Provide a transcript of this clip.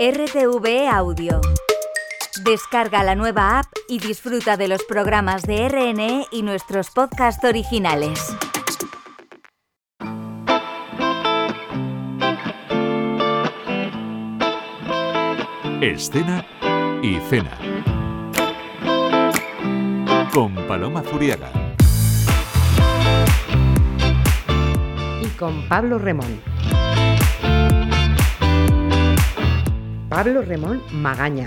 RTV Audio. Descarga la nueva app y disfruta de los programas de RNE y nuestros podcasts originales. Escena y cena. Con Paloma Furiaga. Y con Pablo Remón. Pablo Remón Magaña,